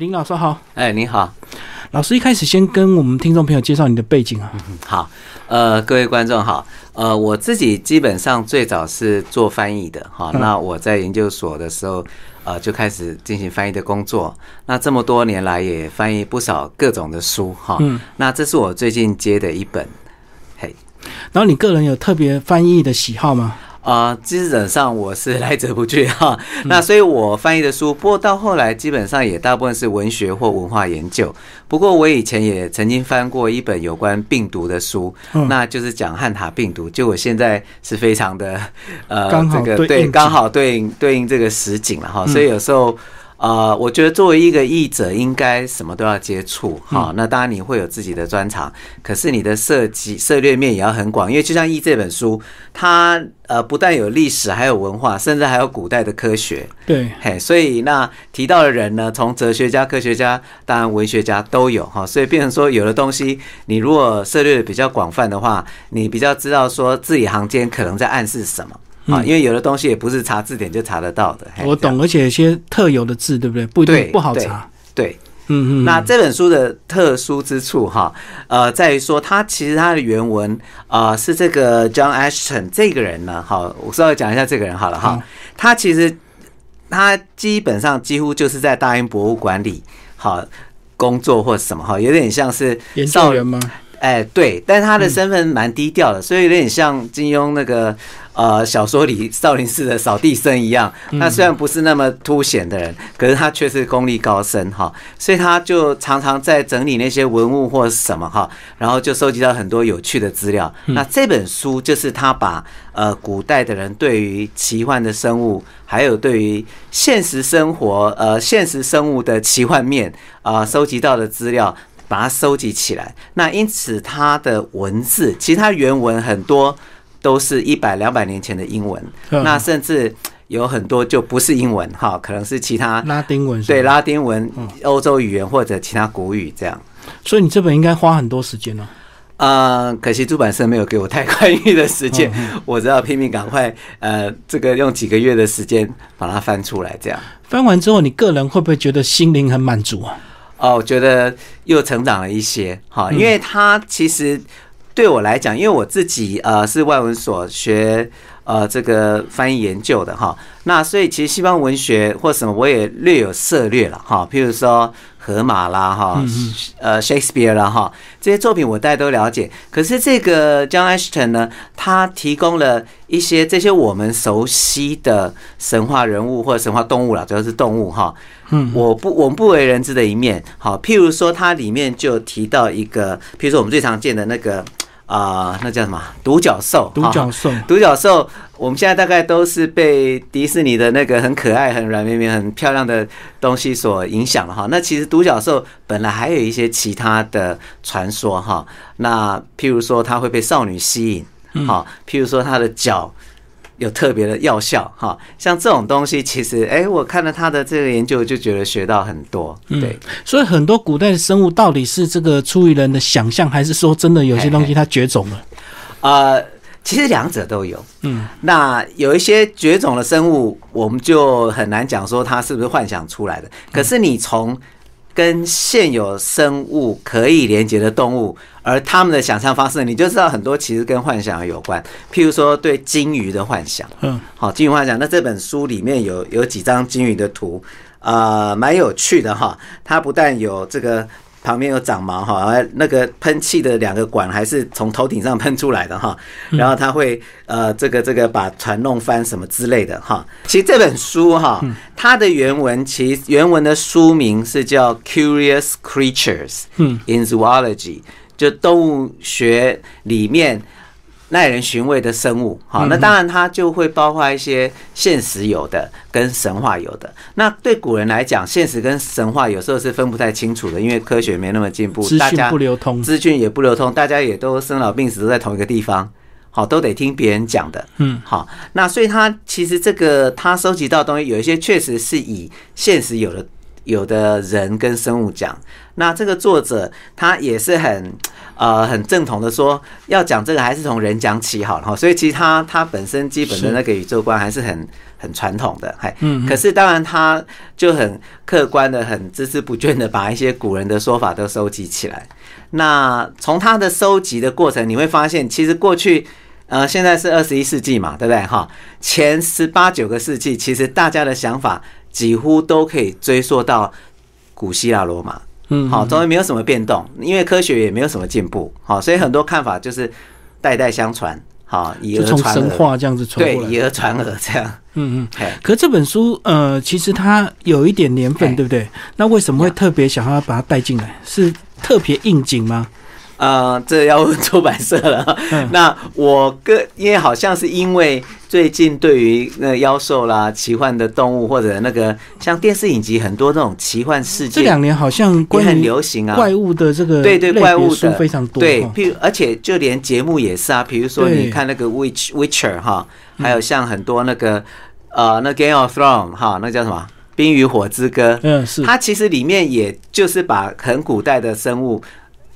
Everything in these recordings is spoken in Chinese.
林老师好，哎，你好，老师一开始先跟我们听众朋友介绍你的背景啊。好，呃，各位观众好，呃，我自己基本上最早是做翻译的哈，那我在研究所的时候，呃，就开始进行翻译的工作，那这么多年来也翻译不少各种的书哈，嗯，那这是我最近接的一本，嘿，然后你个人有特别翻译的喜好吗？啊，基本上我是来者不拒哈，那所以我翻译的书，不过到后来基本上也大部分是文学或文化研究。不过我以前也曾经翻过一本有关病毒的书，那就是讲汉塔病毒。就我现在是非常的呃，这个对，刚好对应对应这个实景了哈，所以有时候。啊，我觉得作为一个译者，应该什么都要接触哈。那当然你会有自己的专长，可是你的涉及涉猎面也要很广，因为就像译这本书，它呃不但有历史，还有文化，甚至还有古代的科学。对，嘿，所以那提到的人呢，从哲学家、科学家，当然文学家都有哈。所以变成说，有的东西你如果涉猎的比较广泛的话，你比较知道说字里行间可能在暗示什么。啊，因为有的东西也不是查字典就查得到的。我懂，而且有些特有的字，对不对？不一定不好查。对，嗯嗯。那这本书的特殊之处哈，呃，在于说它其实它的原文啊是这个 John Ashton 这个人呢，好，我稍微讲一下这个人好了哈。他其实他基本上几乎就是在大英博物馆里好工作或什么哈，有点像是研究员吗？哎，对，但他的身份蛮低调的，所以有点像金庸那个呃小说里少林寺的扫地僧一样。他虽然不是那么凸显的人，可是他却是功力高深哈，所以他就常常在整理那些文物或什么哈，然后就收集到很多有趣的资料。那这本书就是他把呃古代的人对于奇幻的生物，还有对于现实生活呃现实生物的奇幻面啊收集到的资料。把它收集起来，那因此它的文字，其实它原文很多都是一百两百年前的英文，那甚至有很多就不是英文哈，可能是其他拉丁文，对拉丁文、欧洲语言或者其他古语这样。所以你这本应该花很多时间哦。呃，可惜出版社没有给我太宽裕的时间，我只要拼命赶快呃，这个用几个月的时间把它翻出来这样。翻完之后，你个人会不会觉得心灵很满足啊？哦，我觉得又成长了一些哈，因为他其实对我来讲，因为我自己呃是外文所学呃这个翻译研究的哈，那所以其实西方文学或什么我也略有涉略了哈，譬如说。荷马啦，哈，呃，Shakespeare 啦，哈，这些作品我大家都了解。可是这个 John Ashton 呢，他提供了一些这些我们熟悉的神话人物或者神话动物啦，主要是动物哈。嗯，我不我们不为人知的一面，好，譬如说它里面就提到一个，譬如说我们最常见的那个。啊，那叫什么？独角兽。独角兽，独角兽。我们现在大概都是被迪士尼的那个很可爱、很软绵绵、很漂亮的东西所影响了哈。那其实独角兽本来还有一些其他的传说哈。那譬如说，它会被少女吸引，好，譬如说它的脚。有特别的药效哈，像这种东西，其实哎，我看了他的这个研究，就觉得学到很多。对，所以很多古代的生物到底是这个出于人的想象，还是说真的有些东西它绝种了？呃，其实两者都有。嗯，那有一些绝种的生物，我们就很难讲说它是不是幻想出来的。可是你从跟现有生物可以连接的动物，而他们的想象方式，你就知道很多其实跟幻想有关。譬如说对金鱼的幻想，嗯，好，金鱼幻想。那这本书里面有有几张金鱼的图，呃，蛮有趣的哈。它不但有这个。旁边有长毛哈，那个喷气的两个管还是从头顶上喷出来的哈，然后他会呃这个这个把船弄翻什么之类的哈。其实这本书哈，它的原文其实原文的书名是叫《Curious Creatures》in Zoology，就动物学里面。耐人寻味的生物，好，那当然它就会包括一些现实有的跟神话有的。那对古人来讲，现实跟神话有时候是分不太清楚的，因为科学没那么进步，资讯不流通，资讯也不流通，大家也都生老病死都在同一个地方，好，都得听别人讲的，嗯，好，那所以他其实这个他收集到东西，有一些确实是以现实有的有的人跟生物讲。那这个作者他也是很呃很正统的说，要讲这个还是从人讲起好了哈。所以其实他他本身基本的那个宇宙观还是很很传统的，哎，嗯，可是当然他就很客观的、很孜孜不倦的把一些古人的说法都收集起来。那从他的收集的过程，你会发现，其实过去，呃，现在是二十一世纪嘛，对不对？哈，前十八九个世纪，其实大家的想法几乎都可以追溯到古希腊罗马，嗯，好，中间没有什么变动，因为科学也没有什么进步，好，所以很多看法就是代代相传，好，以讹传神话这样子传对，以讹传讹这样，嗯嗯。可这本书，呃，其实它有一点年份，对不对？那为什么会特别想要把它带进来？是？特别应景吗？呃，这要问出版社了。那我个因为好像是因为最近对于那妖兽啦、奇幻的动物或者那个像电视影集很多那种奇幻世界，这两年好像也很流行啊。怪物的这个对对怪物的非常多，对，譬如而且就连节目也是啊，比如说你看那个 Witch Witcher 哈，还有像很多那个呃那 Game of Thrones 哈，那叫什么？《冰与火之歌》，嗯，是它其实里面也就是把很古代的生物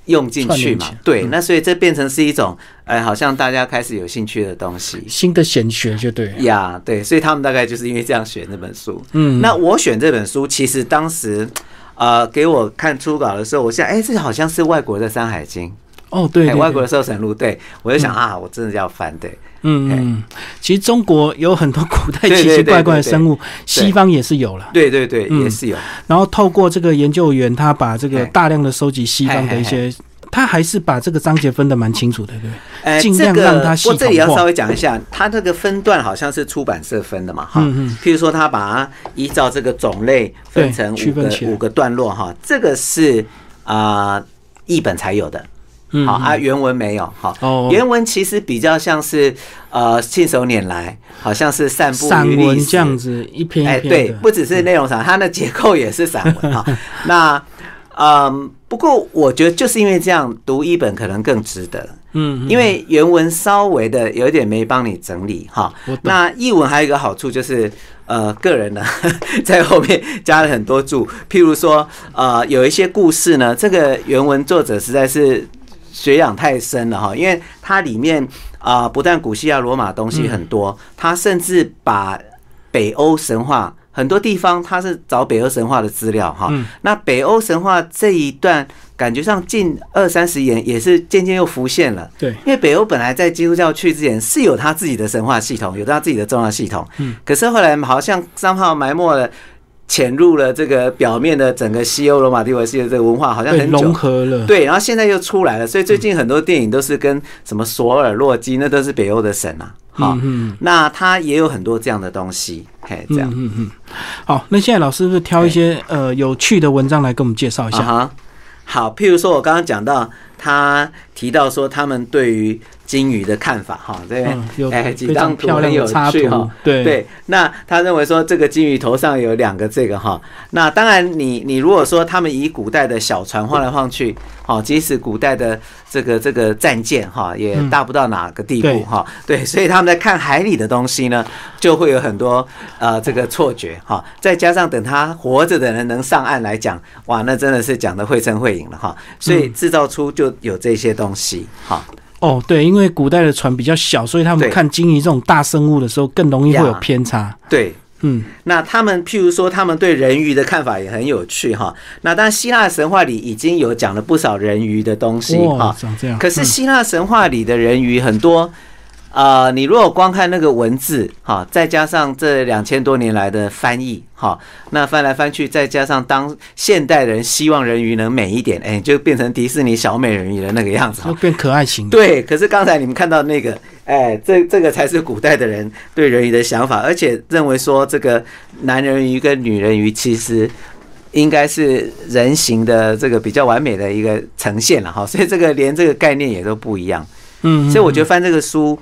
用进去嘛，对，那所以这变成是一种，哎，好像大家开始有兴趣的东西，新的显学就对。呀，对，所以他们大概就是因为这样选这本书，嗯，那我选这本书，其实当时呃给我看初稿的时候，我想，哎，这好像是外国的《山海经》。哦，对，外国的《搜神录》，对我就想啊，我真的要翻，对，嗯嗯，其实中国有很多古代 奇奇怪怪的生物，西方也是有了，对对对，也是有。然后透过这个研究员，他把这个大量的收集西方的一些，他还是把这个章节分的蛮清楚的，对，呃，尽量让他细我这里要稍微讲一下，他这个分段好像是出版社分的嘛，哈，嗯嗯。譬如说他把它依照这个种类分成五个五个段落，哈，这个是啊译本才有的。好啊，原文没有。好，原文其实比较像是呃信手拈来，好像是散步散文这样子一篇一篇。对，不只是内容上，它的结构也是散文哈。那嗯，不过我觉得就是因为这样，读一本可能更值得。嗯，因为原文稍微的有点没帮你整理哈。那译文还有一个好处就是，呃，个人呢 在后面加了很多注，譬如说呃有一些故事呢，这个原文作者实在是。学养太深了哈，因为它里面啊，不但古希腊罗马东西很多，它甚至把北欧神话很多地方，它是找北欧神话的资料哈。那北欧神话这一段，感觉上近二三十年也是渐渐又浮现了。对，因为北欧本来在基督教去之前是有他自己的神话系统，有他自己的重要系统。嗯，可是后来好像三号埋没了。潜入了这个表面的整个西欧罗马帝国系的这个文化，好像很融合了。对，然后现在又出来了，所以最近很多电影都是跟什么索尔洛基，那都是北欧的神啊。好，那他也有很多这样的东西，嘿，这样。嗯嗯。好，那现在老师是不是挑一些呃有趣的文章来跟我们介绍一下？哈，好，譬如说我刚刚讲到，他提到说他们对于。金鱼的看法哈，对，哎，几张图很有趣哈，对对。那他认为说这个金鱼头上有两个这个哈，那当然你你如果说他们以古代的小船晃来晃去，好，即使古代的这个这个战舰哈，也大不到哪个地步哈，对，所以他们在看海里的东西呢，就会有很多呃这个错觉哈。再加上等他活着的人能上岸来讲，哇，那真的是讲的绘声绘影了哈。所以制造出就有这些东西哈。哦，对，因为古代的船比较小，所以他们看鲸鱼这种大生物的时候，更容易会有偏差。对，嗯，那他们譬如说，他们对人鱼的看法也很有趣哈。那当然，希腊神话里已经有讲了不少人鱼的东西哈。这样。可是希腊神话里的人鱼很多。啊，你如果光看那个文字哈，再加上这两千多年来的翻译哈，那翻来翻去，再加上当现代人希望人鱼能美一点，哎，就变成迪士尼小美人鱼的那个样子，就变可爱型。对，可是刚才你们看到那个，哎，这这个才是古代的人对人鱼的想法，而且认为说这个男人鱼跟女人鱼其实应该是人形的这个比较完美的一个呈现了哈，所以这个连这个概念也都不一样。嗯，所以我觉得翻这个书。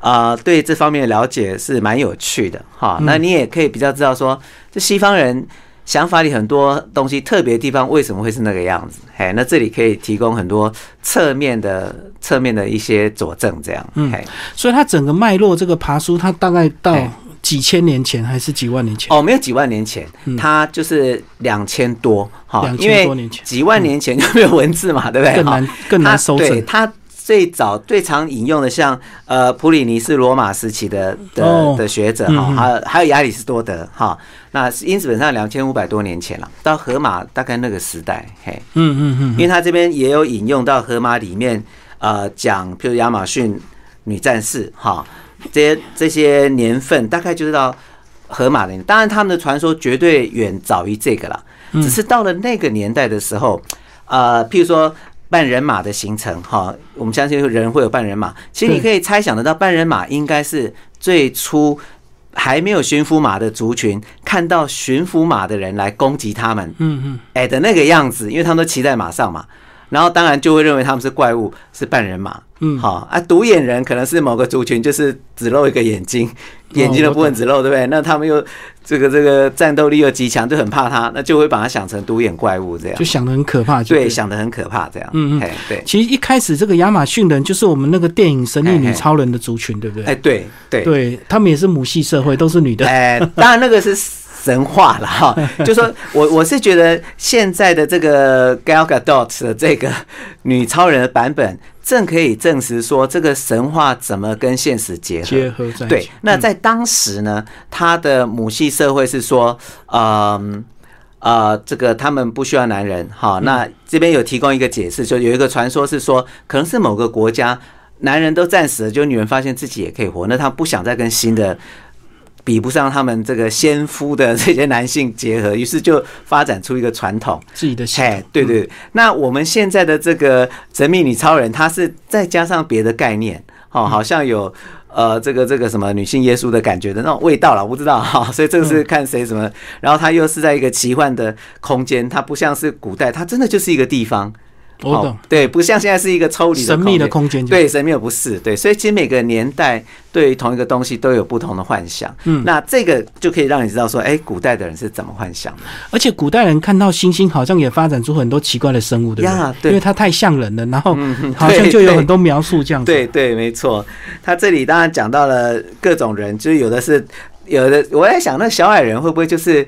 啊，对这方面的了解是蛮有趣的哈。那你也可以比较知道说，这西方人想法里很多东西特别地方为什么会是那个样子？嘿，那这里可以提供很多侧面的、侧面的一些佐证，这样。嗯，所以它整个脉络这个爬书，它大概到几千年前还是几万年前？哦，没有几万年前，它就是两千多哈。两千多年前，几万年前就没有文字嘛，对不对？更难更难搜对它。最早最常引用的，像呃普里尼是罗马时期的的的学者哈，还有还有亚里士多德哈。那因此本上两千五百多年前了，到荷马大概那个时代，嘿，嗯嗯嗯，因为他这边也有引用到荷马里面呃讲，譬如亚马逊女战士哈，这些这些年份大概就是到荷马的，当然他们的传说绝对远早于这个了，只是到了那个年代的时候，呃，譬如说。半人马的形成，哈，我们相信人会有半人马。其实你可以猜想得到，半人马应该是最初还没有驯服马的族群，看到驯服马的人来攻击他们，嗯嗯，哎的那个样子，因为他们都骑在马上嘛。然后当然就会认为他们是怪物，是半人马。嗯，好啊，独眼人可能是某个族群，就是只露一个眼睛，眼睛的部分只露，对不对？那他们又这个这个战斗力又极强，就很怕他，那就会把他想成独眼怪物这样，就想的很可怕。对，想的很可怕这样。嗯嗯，对。其实一开始这个亚马逊人就是我们那个电影《神力女超人》的族群，对不对？哎，对对对，他们也是母系社会，都是女的。哎，当然那个是。神话了哈，就说我我是觉得现在的这个 Gal Gadot 的这个女超人的版本，正可以证实说这个神话怎么跟现实结合。结合在对，那在当时呢，他的母系社会是说，嗯呃，这个他们不需要男人哈。那这边有提供一个解释，就有一个传说是说，可能是某个国家男人都战死了，就女人发现自己也可以活，那她不想再跟新的。比不上他们这个先夫的这些男性结合，于是就发展出一个传统自己的。哎，对对。那我们现在的这个神秘女超人，她是再加上别的概念，哦，好像有呃这个这个什么女性耶稣的感觉的那种味道了，我不知道哈。所以这个是看谁什么。然后它又是在一个奇幻的空间，它不像是古代，它真的就是一个地方。我懂，对，不像现在是一个抽离神秘的空间，对，神秘的不是，对，所以其实每个年代对于同一个东西都有不同的幻想，嗯，那这个就可以让你知道说，哎，古代的人是怎么幻想的，而且古代人看到星星，好像也发展出很多奇怪的生物，对不对？因为它太像人了，然后好像就有很多描述这样子，对对，没错。他这里当然讲到了各种人，就是有的是有的，我在想那小矮人会不会就是。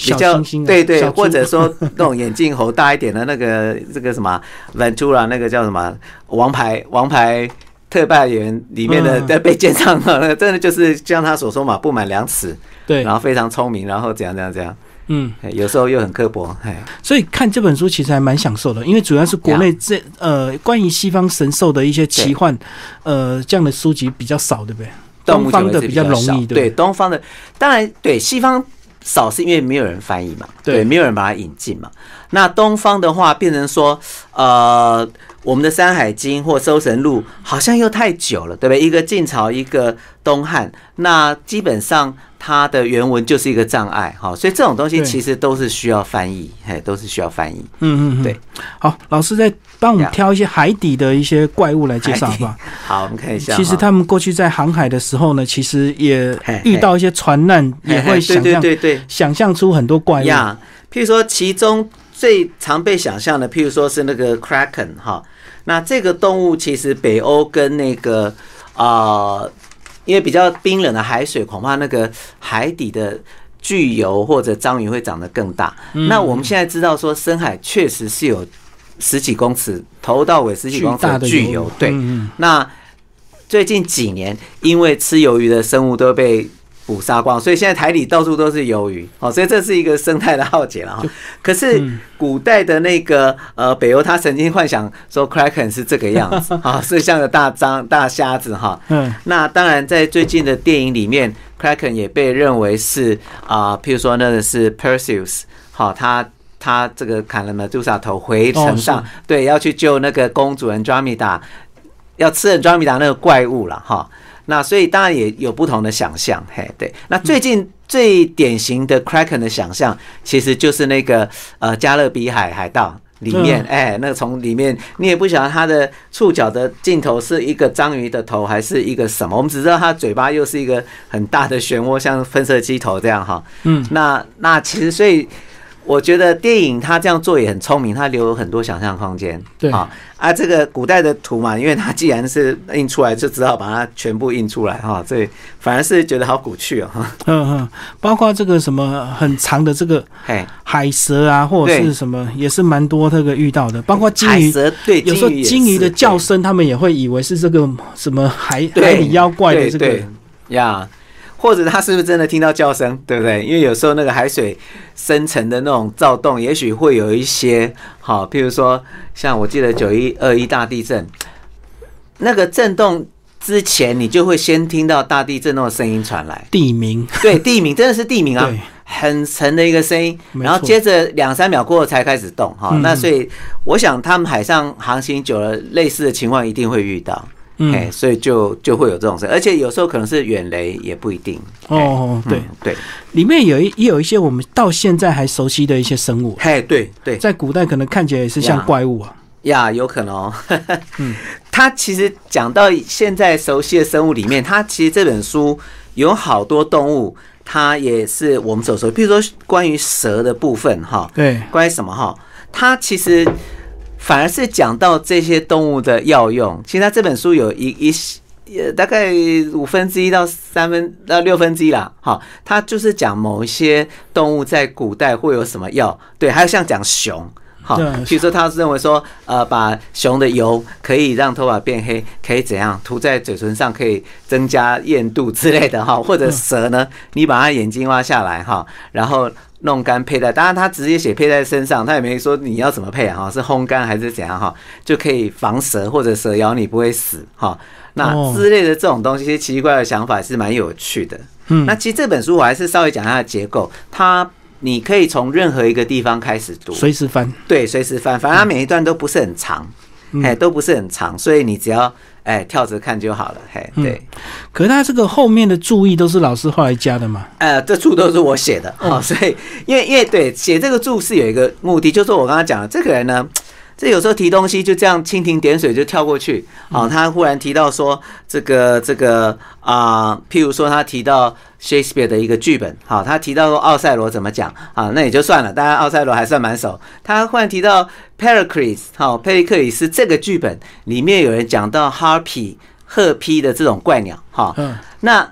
比较对对，或者说那种眼镜猴大一点的那个 这个什么 Ventura 那个叫什么王牌王牌特派员里面的在被建上了，那个真的就是像他所说嘛，不满两尺，对，然后非常聪明，然后怎样怎样怎样，嗯，有时候又很刻薄，哎，所以看这本书其实还蛮享受的，因为主要是国内这呃关于西方神兽的一些奇幻呃这样的书籍比较少，对不对？东方的比较容易，对，东方的当然对西方。少是因为没有人翻译嘛，对，没有人把它引进嘛。那东方的话，变成说，呃，我们的《山海经》或《搜神录》好像又太久了，对不对？一个晋朝，一个东汉，那基本上。它的原文就是一个障碍，哈，所以这种东西其实都是需要翻译，嘿，都是需要翻译。嗯嗯，对。好，老师再帮我们挑一些海底的一些怪物来介绍吧。好，我们看一下。其实他们过去在航海的时候呢，其实也遇到一些船难，也会想象，对对，想象出很多怪物。呀，譬如说，其中最常被想象的，譬如说是那个 kraken 哈，那这个动物其实北欧跟那个啊。因为比较冰冷的海水，恐怕那个海底的巨油或者章鱼会长得更大。那我们现在知道说，深海确实是有十几公尺，头到尾十几公尺的巨油。对，那最近几年，因为吃鱿鱼的生物都被。捕杀光，所以现在台里到处都是鱿鱼，哦，所以这是一个生态的浩劫了哈。可是古代的那个呃北欧，他曾经幻想说 Kraken 是这个样子啊，是像个大张大瞎子哈。嗯，那当然在最近的电影里面，Kraken 也被认为是啊，譬如说那个是 Perseus，好，他他这个砍了 Medusa 头回城上，对，要去救那个公主人 Dramida，要吃了 Dramida 那个怪物了哈。那所以当然也有不同的想象，嘿，对。那最近最典型的 Kraken 的想象，其实就是那个呃加勒比海海盗里面，哎，那从里面你也不晓得它的触角的尽头是一个章鱼的头，还是一个什么？我们只知道它嘴巴又是一个很大的漩涡，像喷射机头这样哈。嗯。那那其实所以我觉得电影它这样做也很聪明，它留很多想象空间。对啊，啊，这个古代的图嘛，因为它既然是印出来，就只好把它全部印出来哈。所以反而是觉得好古趣哦。嗯嗯，包括这个什么很长的这个海蛇啊，或者是什么，也是蛮多这个遇到的。包括金鱼，对，有时候金鱼的叫声，他们也会以为是这个什么海海里妖怪的这个呀。或者他是不是真的听到叫声，对不对？因为有时候那个海水深层的那种躁动，也许会有一些好，譬如说像我记得九一二一大地震，那个震动之前，你就会先听到大地震动的声音传来，地名，对，地名真的是地名啊，很沉的一个声音，然后接着两三秒过后才开始动，哈，那所以我想他们海上航行久了，类似的情况一定会遇到。哎，所以就就会有这种事，而且有时候可能是远雷，也不一定。哦，对对，里面有一也有一些我们到现在还熟悉的一些生物。嘿，对对，在古代可能看起来也是像怪物啊。呀，有可能。嗯，他其实讲到现在熟悉的生物里面，他其实这本书有好多动物，它也是我们所说，比如说关于蛇的部分，哈，对，关于什么哈，它其实。反而是讲到这些动物的药用，其实他这本书有一一呃大概五分之一到三分到六分之一啦，好，他就是讲某一些动物在古代会有什么药，对，还有像讲熊，好，比如说他是认为说，呃，把熊的油可以让头发变黑，可以怎样涂在嘴唇上可以增加艳度之类的哈，或者蛇呢，你把它眼睛挖下来哈，然后。弄干佩戴，当然他直接写佩戴身上，他也没说你要怎么配哈，是烘干还是怎样哈，就可以防蛇或者蛇咬你不会死哈。那之类的这种东西，奇奇怪怪的想法是蛮有趣的。嗯，那其实这本书我还是稍微讲它的结构，它你可以从任何一个地方开始读，随时翻，对，随时翻，反正它每一段都不是很长，哎，都不是很长，所以你只要。哎，跳着看就好了，嘿，对。可是他这个后面的注意都是老师后来加的嘛？呃，这注都是我写的，哦，所以因为因为对写这个注是有一个目的，就是我刚刚讲的这个人呢。这有时候提东西就这样蜻蜓点水就跳过去啊！他忽然提到说这个这个啊，譬如说他提到 Shakespeare 的一个剧本，好，他提到说奥赛罗怎么讲啊？那也就算了，当然奥赛罗还算蛮熟。他忽然提到 Pericles，好，佩里克里斯这个剧本里面有人讲到 Harpy 鹤批的这种怪鸟，哈，那。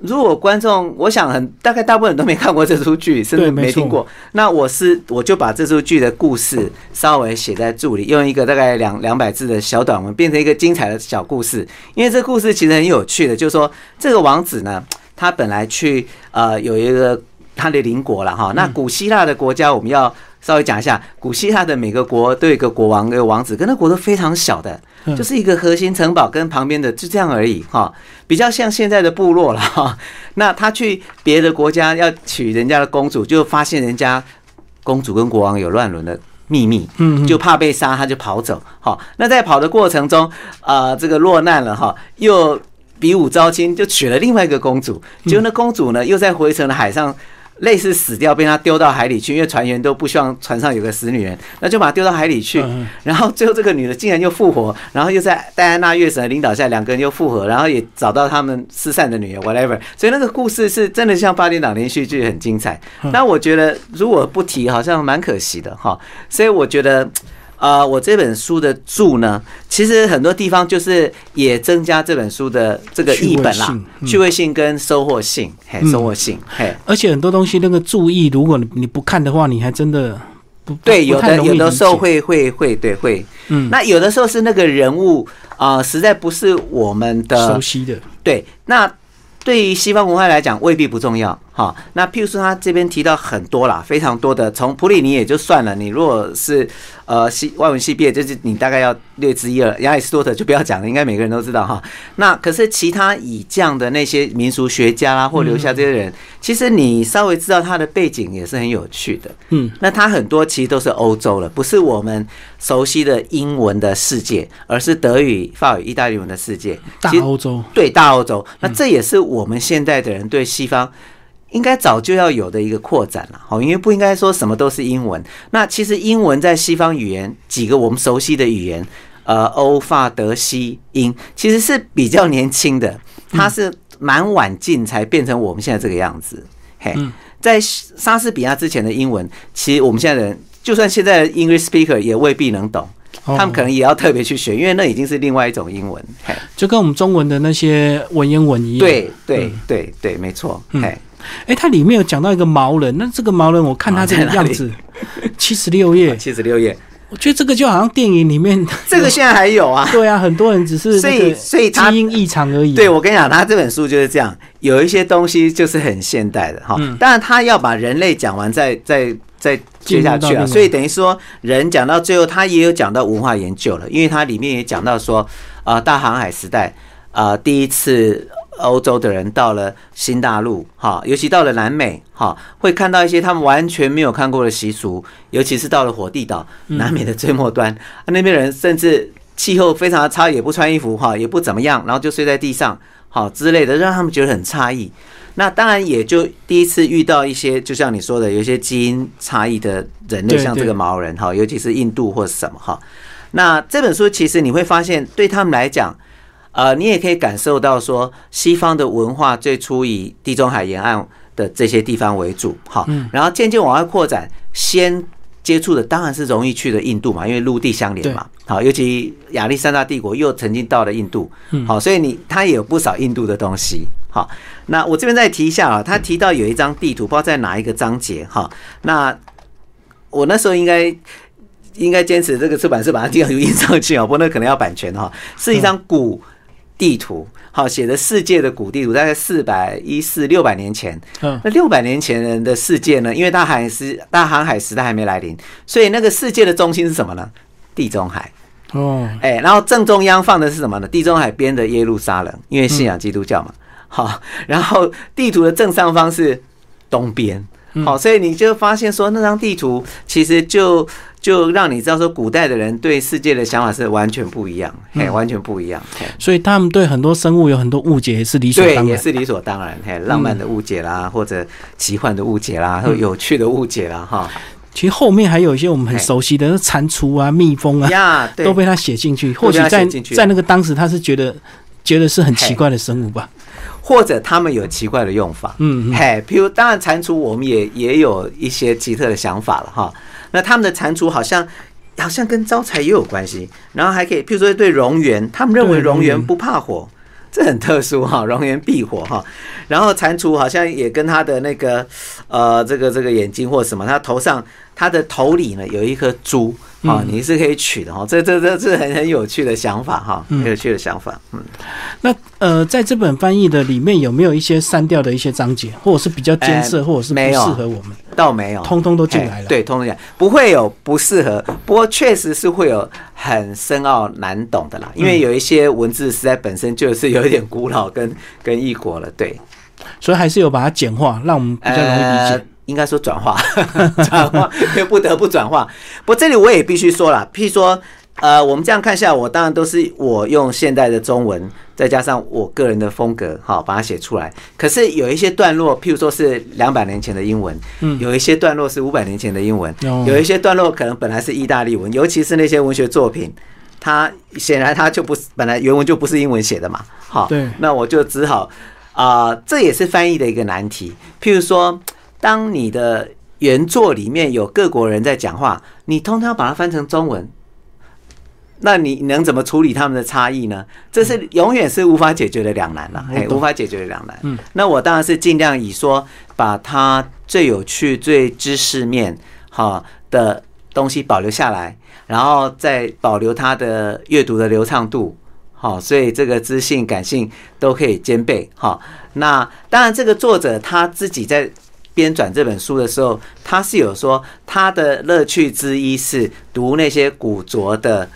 如果观众，我想很大概大部分人都没看过这出剧，甚至没听过。那我是我就把这出剧的故事稍微写在注里，用一个大概两两百字的小短文，变成一个精彩的小故事。因为这故事其实很有趣的，就是说这个王子呢，他本来去呃有一个他的邻国了哈。那古希腊的国家，我们要。稍微讲一下，古希腊的每个国都有一个国王、一个王子，跟那国都非常小的，就是一个核心城堡跟旁边的就这样而已哈，比较像现在的部落了哈。那他去别的国家要娶人家的公主，就发现人家公主跟国王有乱伦的秘密，嗯，就怕被杀，他就跑走。好，那在跑的过程中，啊，这个落难了哈，又比武招亲，就娶了另外一个公主，结果那公主呢，又在回程的海上。类似死掉，被他丢到海里去，因为船员都不希望船上有个死女人，那就把他丢到海里去。然后最后这个女的竟然又复活，然后又在戴安娜月神的领导下，两个人又复合，然后也找到他们失散的女儿，whatever。所以那个故事是真的像八点档连续剧，很精彩。那我觉得如果不提，好像蛮可惜的哈。所以我觉得。啊，我这本书的注呢，其实很多地方就是也增加这本书的这个译本啦，趣味性跟收获性，嘿，收获性，嘿。而且很多东西那个注意，如果你你不看的话，你还真的不对，有的有的时候会会会对会，嗯，那有的时候是那个人物啊，实在不是我们的熟悉的，对，那对于西方文化来讲未必不重要。好，那譬如说他这边提到很多啦，非常多的，从普里尼也就算了，你如果是呃西外文系毕业，就是你大概要略知一二。亚里士多德就不要讲了，应该每个人都知道哈。那可是其他以降的那些民俗学家啦，或留下这些人，其实你稍微知道他的背景也是很有趣的。嗯，那他很多其实都是欧洲了，不是我们熟悉的英文的世界，而是德语、法语、意大利文的世界。大欧洲，对大欧洲。那这也是我们现代的人对西方。应该早就要有的一个扩展了，好，因为不应该说什么都是英文。那其实英文在西方语言几个我们熟悉的语言，呃，欧法德西英，其实是比较年轻的，它是蛮晚进才变成我们现在这个样子。嘿，在莎士比亚之前的英文，其实我们现在人就算现在的 English speaker 也未必能懂，他们可能也要特别去学，因为那已经是另外一种英文，就跟我们中文的那些文言文一样。对对对对，没错。哎哎，它里面有讲到一个毛人，那这个毛人我看他这个样子，七十六页，七十六页。我觉得这个就好像电影里面，这个现在还有啊。对啊，很多人只是所以所以基因异常而已。对我跟你讲，他这本书就是这样，有一些东西就是很现代的哈。当然，他要把人类讲完，再再再接下去啊。所以等于说，人讲到最后，他也有讲到文化研究了，因为他里面也讲到说，啊，大航海时代啊，第一次。欧洲的人到了新大陆，哈，尤其到了南美，哈，会看到一些他们完全没有看过的习俗，尤其是到了火地岛，南美的最末端，那边人甚至气候非常的差，也不穿衣服，哈，也不怎么样，然后就睡在地上，好之类的，让他们觉得很诧异。那当然也就第一次遇到一些，就像你说的，有一些基因差异的人类，像这个毛人，哈，尤其是印度或者什么，哈。那这本书其实你会发现，对他们来讲。呃，你也可以感受到说，西方的文化最初以地中海沿岸的这些地方为主，好，然后渐渐往外扩展，先接触的当然是容易去的印度嘛，因为陆地相连嘛，好，尤其亚历山大帝国又曾经到了印度，好，所以你他也有不少印度的东西，好，那我这边再提一下啊，他提到有一张地图，不知道在哪一个章节哈，那我那时候应该。应该坚持这个出版社把它这样印上去哦，不过那可能要版权哈，是一张古。地图好写的世界的古地图，大概四百一四六百年前。嗯，那六百年前人的世界呢？因为大航海时大航海时代还没来临，所以那个世界的中心是什么呢？地中海。哦，哎，然后正中央放的是什么呢？地中海边的耶路撒冷，因为信仰基督教嘛。好，然后地图的正上方是东边。好，所以你就发现说，那张地图其实就就让你知道说，古代的人对世界的想法是完全不一样，嘿，完全不一样。所以他们对很多生物有很多误解，也是理所当然，也是理所当然。嘿，浪漫的误解啦，或者奇幻的误解啦，或有趣的误解啦，哈。其实后面还有一些我们很熟悉的蟾蜍啊、蜜蜂啊，都被他写进去。或许在在那个当时，他是觉得觉得是很奇怪的生物吧。或者他们有奇怪的用法，嗯，嘿，譬如当然蟾蜍，我们也也有一些奇特的想法了哈。那他们的蟾蜍好像好像跟招财也有关系，然后还可以，譬如说对蝾螈，他们认为蝾螈不怕火，这很特殊哈，蝾螈避火哈。然后蟾蜍好像也跟他的那个呃这个这个眼睛或什么，他头上他的头里呢有一颗珠。啊，你是可以取的哈，这这这是很很有趣的想法哈，很有趣的想法。嗯，那呃，在这本翻译的里面有没有一些删掉的一些章节，或者是比较艰涩，或者是不适合我们？倒没有，通通都进来了。对，通通进来，不会有不适合，不过确实是会有很深奥难懂的啦，因为有一些文字实在本身就是有一点古老跟跟异国了。对，所以还是有把它简化，让我们比较容易理解。应该说转化，转化，又不得不转化。不这里我也必须说了，譬如说，呃，我们这样看下，我当然都是我用现代的中文，再加上我个人的风格，好把它写出来。可是有一些段落，譬如说是两百年前的英文，嗯，有一些段落是五百年前的英文，有一些段落可能本来是意大利文，尤其是那些文学作品，它显然它就不是本来原文就不是英文写的嘛，好，对，那我就只好啊，这也是翻译的一个难题。譬如说。当你的原作里面有各国人在讲话，你通常把它翻成中文，那你能怎么处理他们的差异呢？这是永远是无法解决的两难了，哎，无法解决的两难。嗯，那我当然是尽量以说把它最有趣、最知识面哈的东西保留下来，然后再保留它的阅读的流畅度，好，所以这个知性、感性都可以兼备。好，那当然这个作者他自己在。编转这本书的时候，他是有说他的乐趣之一是读那些古拙的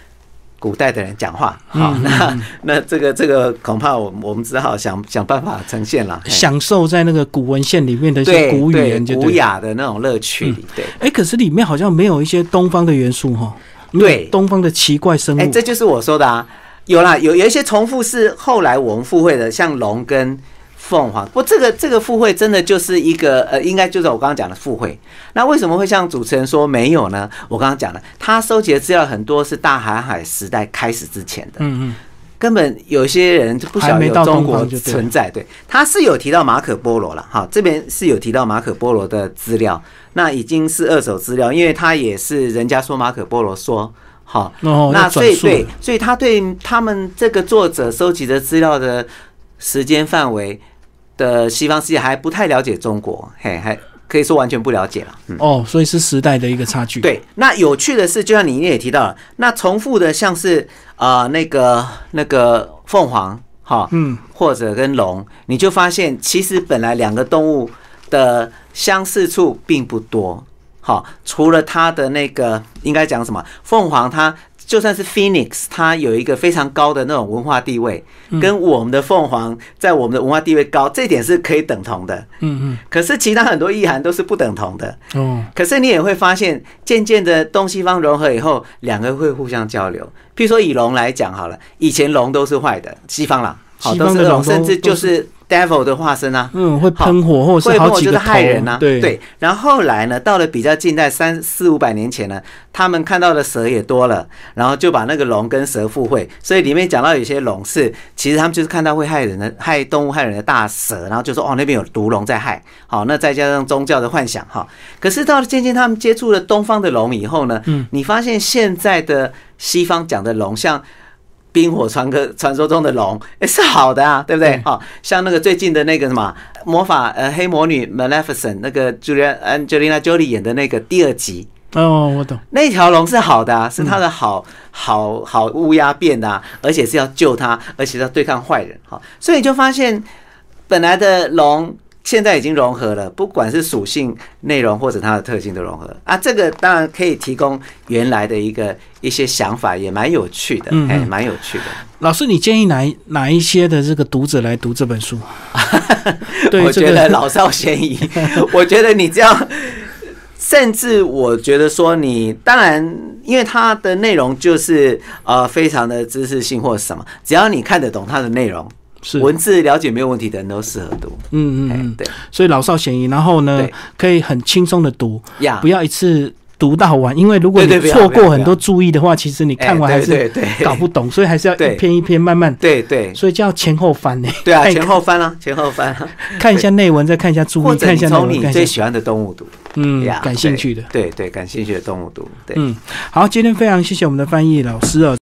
古代的人讲话。好，那 那这个这个恐怕我我们只好想想办法呈现了，享受在那个古文献里面的一些古语言、古雅的那种乐趣里。对，哎，可是里面好像没有一些东方的元素哈。对，东方的奇怪生物。哎，这就是我说的啊，有啦，有有一些重复是后来我们附会的，像龙跟。凤凰不，这个这个附会真的就是一个呃，应该就是我刚刚讲的附会。那为什么会像主持人说没有呢？我刚刚讲了，他收集的资料很多是大航海时代开始之前的。嗯嗯。根本有些人就不晓得有中国存在。对，他是有提到马可波罗了，哈，这边是有提到马可波罗的资料，那已经是二手资料，因为他也是人家说马可波罗说，好，那所以对，所以他对他们这个作者收集的资料的时间范围的西方世界还不太了解中国，嘿，还。可以说完全不了解了。嗯哦，所以是时代的一个差距。对，那有趣的是，就像你也提到了，那重复的像是呃那个那个凤凰哈，嗯，或者跟龙，你就发现其实本来两个动物的相似处并不多。好，除了它的那个应该讲什么，凤凰它。就算是 Phoenix，它有一个非常高的那种文化地位，跟我们的凤凰在我们的文化地位高，这点是可以等同的。嗯嗯。可是其他很多意涵都是不等同的。哦。可是你也会发现，渐渐的东西方融合以后，两个会互相交流。譬如说以龙来讲好了，以前龙都是坏的，西方啦，好都是龙，甚至就是。devil 的化身啊，嗯，会喷火，或是好几个害人啊，对对。然后后来呢，到了比较近代三四五百年前呢，他们看到的蛇也多了，然后就把那个龙跟蛇附会，所以里面讲到有些龙是，其实他们就是看到会害人的、害动物、害人的大蛇，然后就说哦那边有毒龙在害，好，那再加上宗教的幻想哈。可是到了渐渐他们接触了东方的龙以后呢，嗯，你发现现在的西方讲的龙像。冰火传歌传说中的龙，哎，是好的啊，对不对？好，像那个最近的那个什么魔法呃黑魔女 Maleficent 那个 Julia Angelina Jolie 演的那个第二集。哦，我懂，那条龙是好的啊，是他的好好好乌鸦变的，而且是要救他，而且要对抗坏人，好，所以就发现本来的龙。现在已经融合了，不管是属性、内容或者它的特性都融合啊，这个当然可以提供原来的一个一些想法，也蛮有趣的，哎，蛮有趣的。老师，你建议哪哪一些的这个读者来读这本书？我觉得老少咸宜。我觉得你这样，甚至我觉得说你，当然，因为它的内容就是呃非常的知识性或什么，只要你看得懂它的内容。文字了解没有问题的人都适合读，嗯嗯嗯，对，所以老少咸宜，然后呢，可以很轻松的读，不要一次读到完，因为如果你错过很多注意的话，其实你看完还是搞不懂，所以还是要一篇一篇慢慢，对对，所以叫前后翻呢，对啊，前后翻啊，前后翻，看一下内文，再看一下注意，看一下从你最喜欢的动物读，嗯，感兴趣的，对对，感兴趣的动物读，对，嗯，好，今天非常谢谢我们的翻译老师哦。